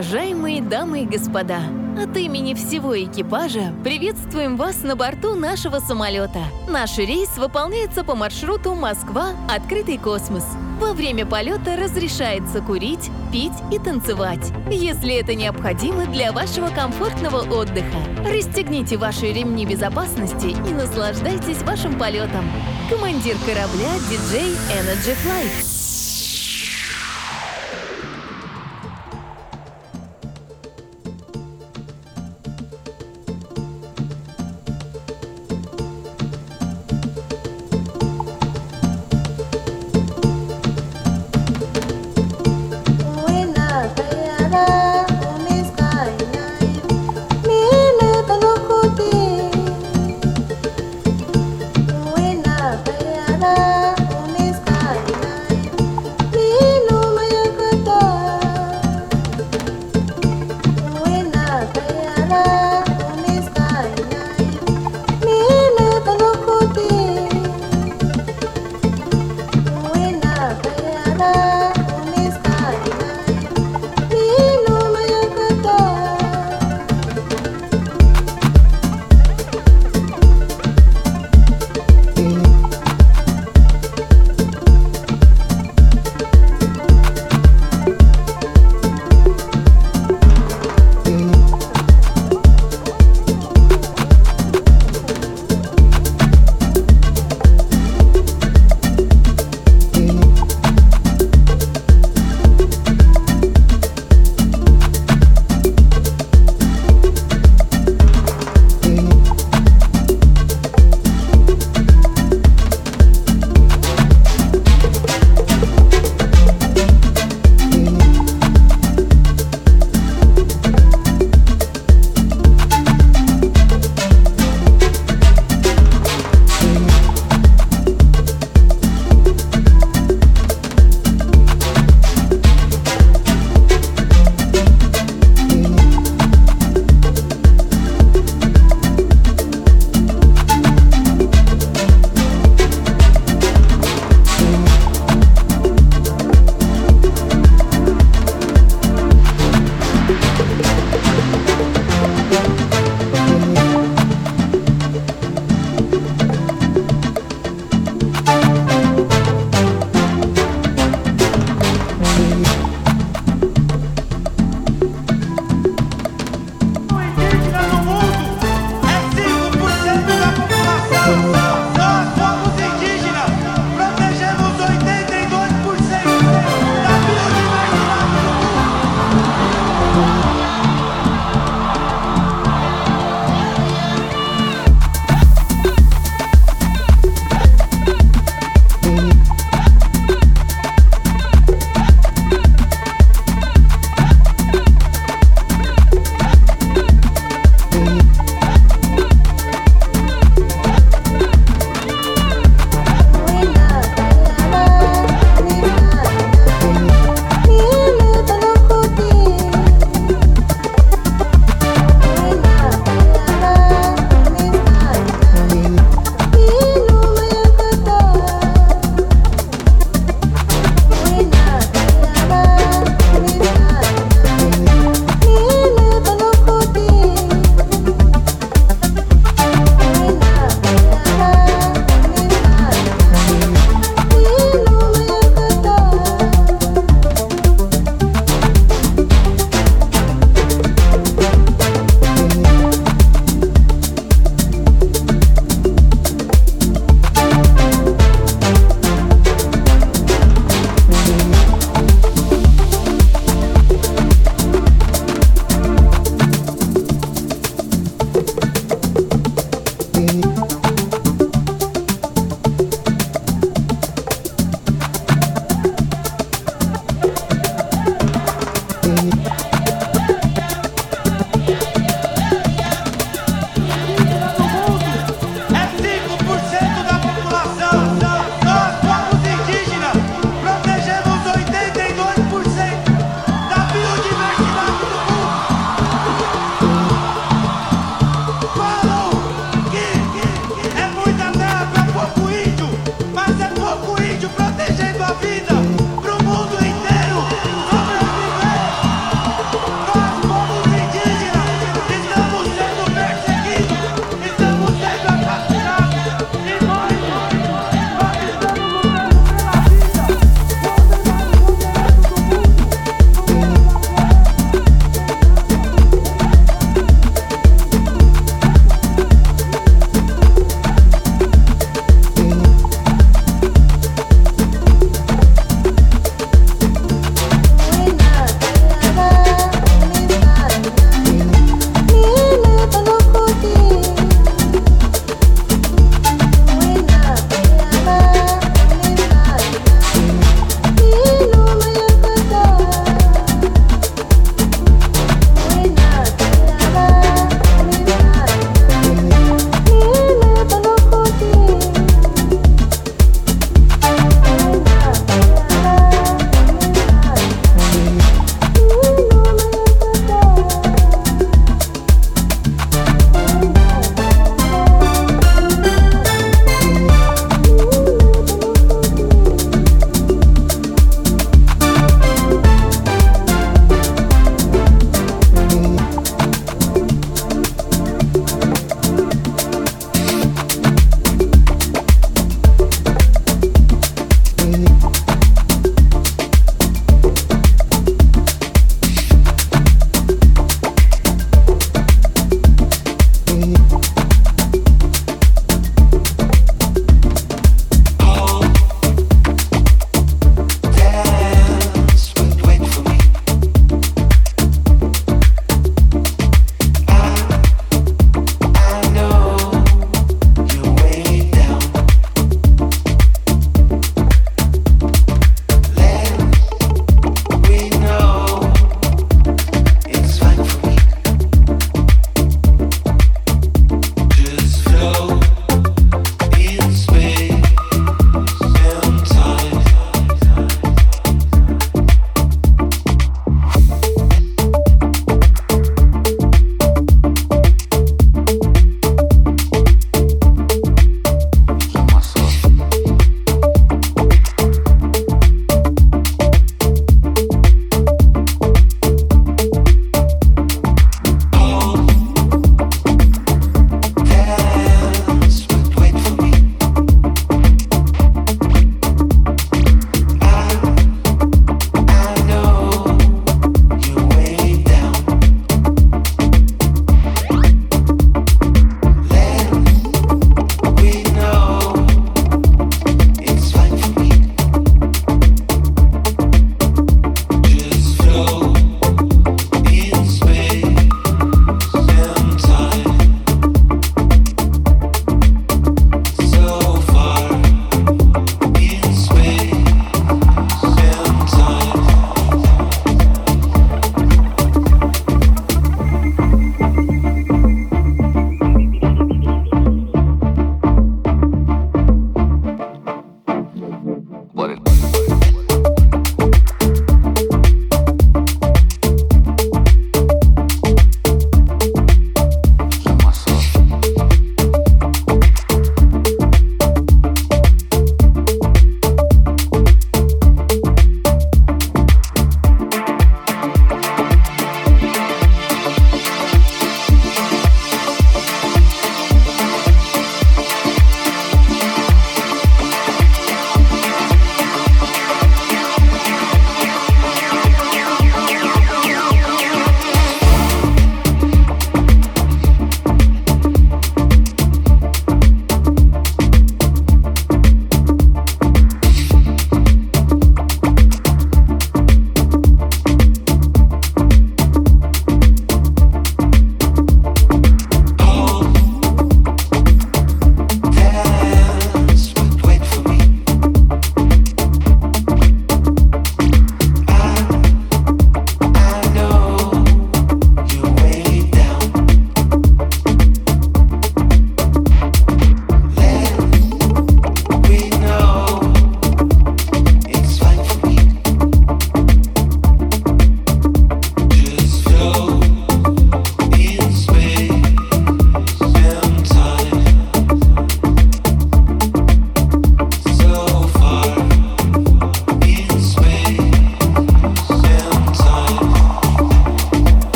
Уважаемые дамы и господа, от имени всего экипажа приветствуем вас на борту нашего самолета. Наш рейс выполняется по маршруту Москва-Открытый космос. Во время полета разрешается курить, пить и танцевать, если это необходимо для вашего комфортного отдыха. Расстегните ваши ремни безопасности и наслаждайтесь вашим полетом. Командир корабля диджей Energy Flight.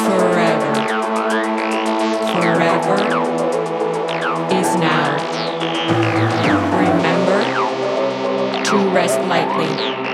forever. Forever is now. Remember to rest lightly.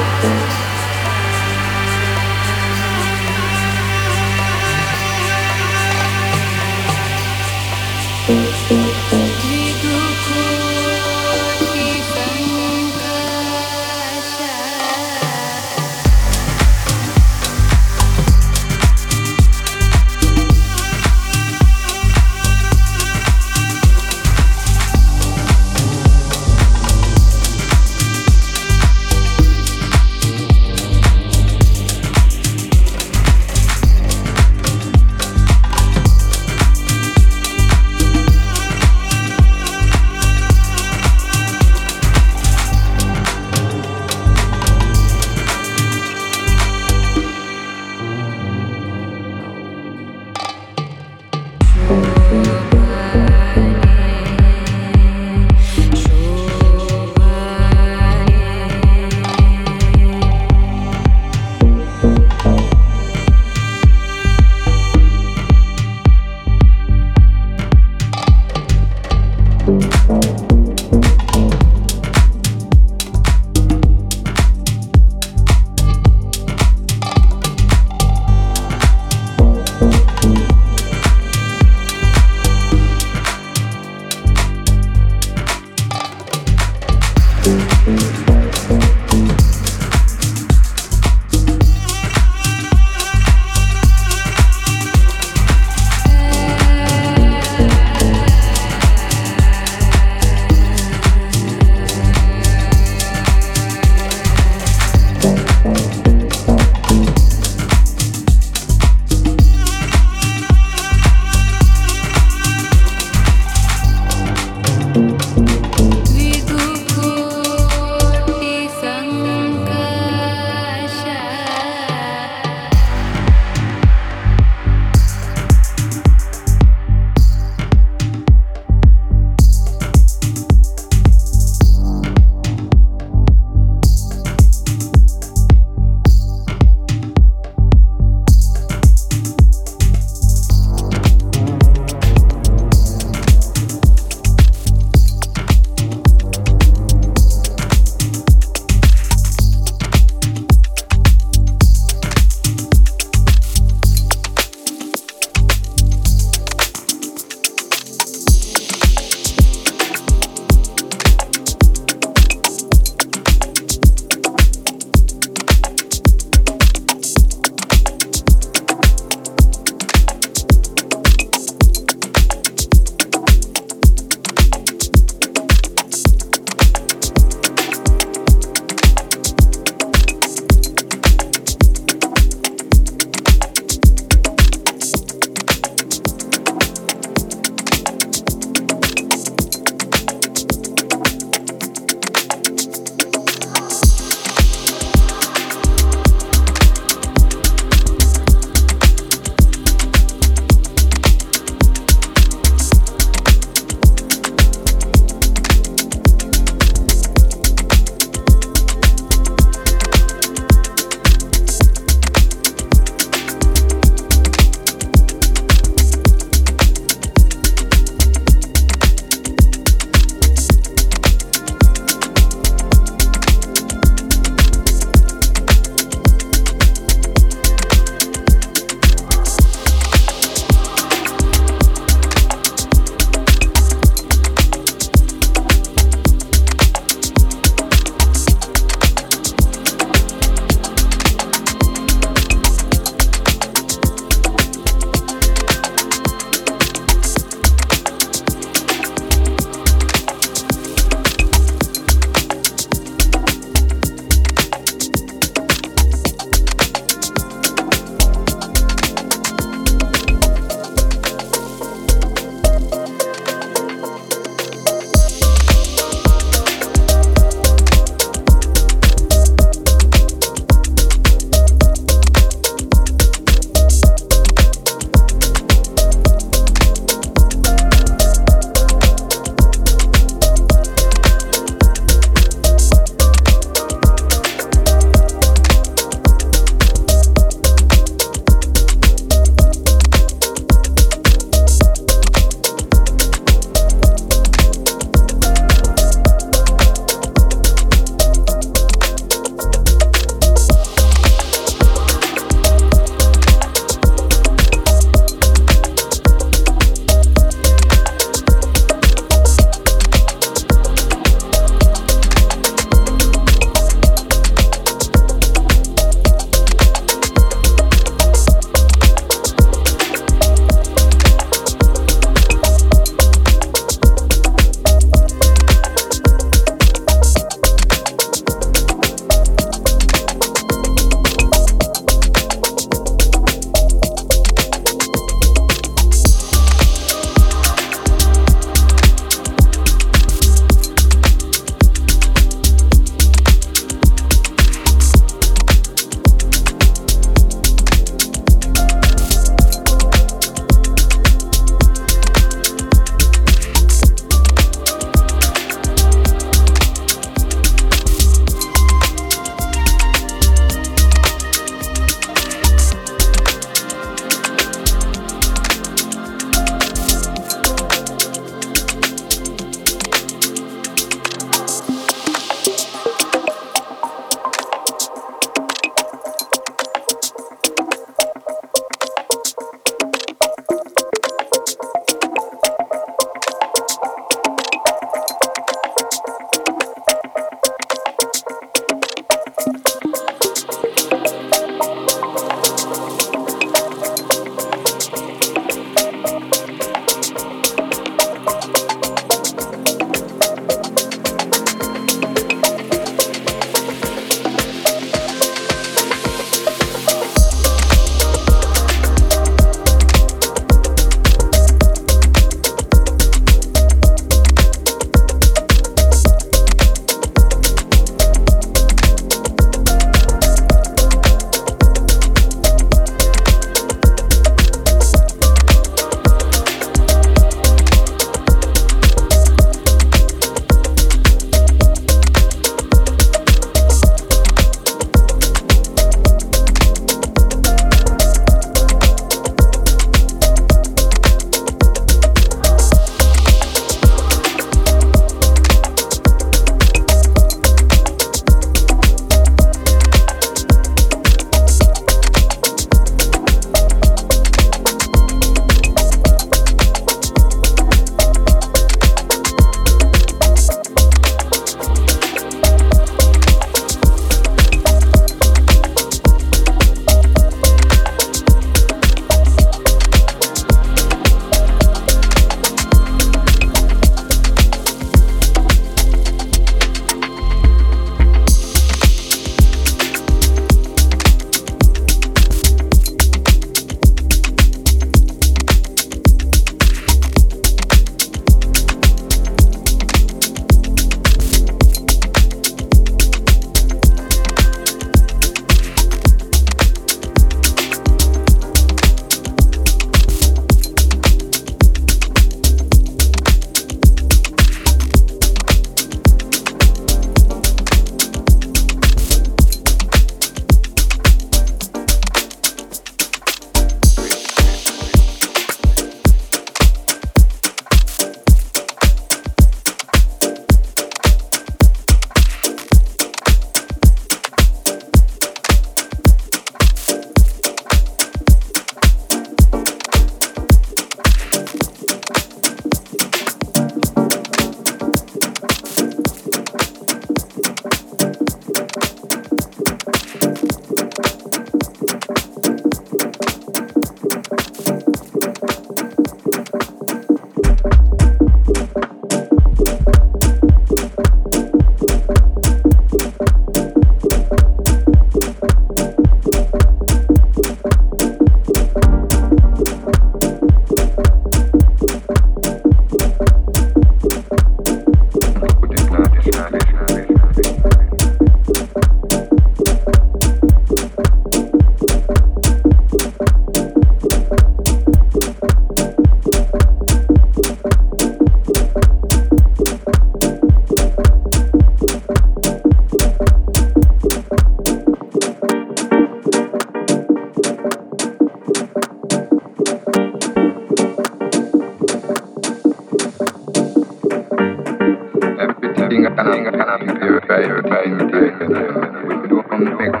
Ik ga cannot be bij bij by, by, by, by, doen by, by,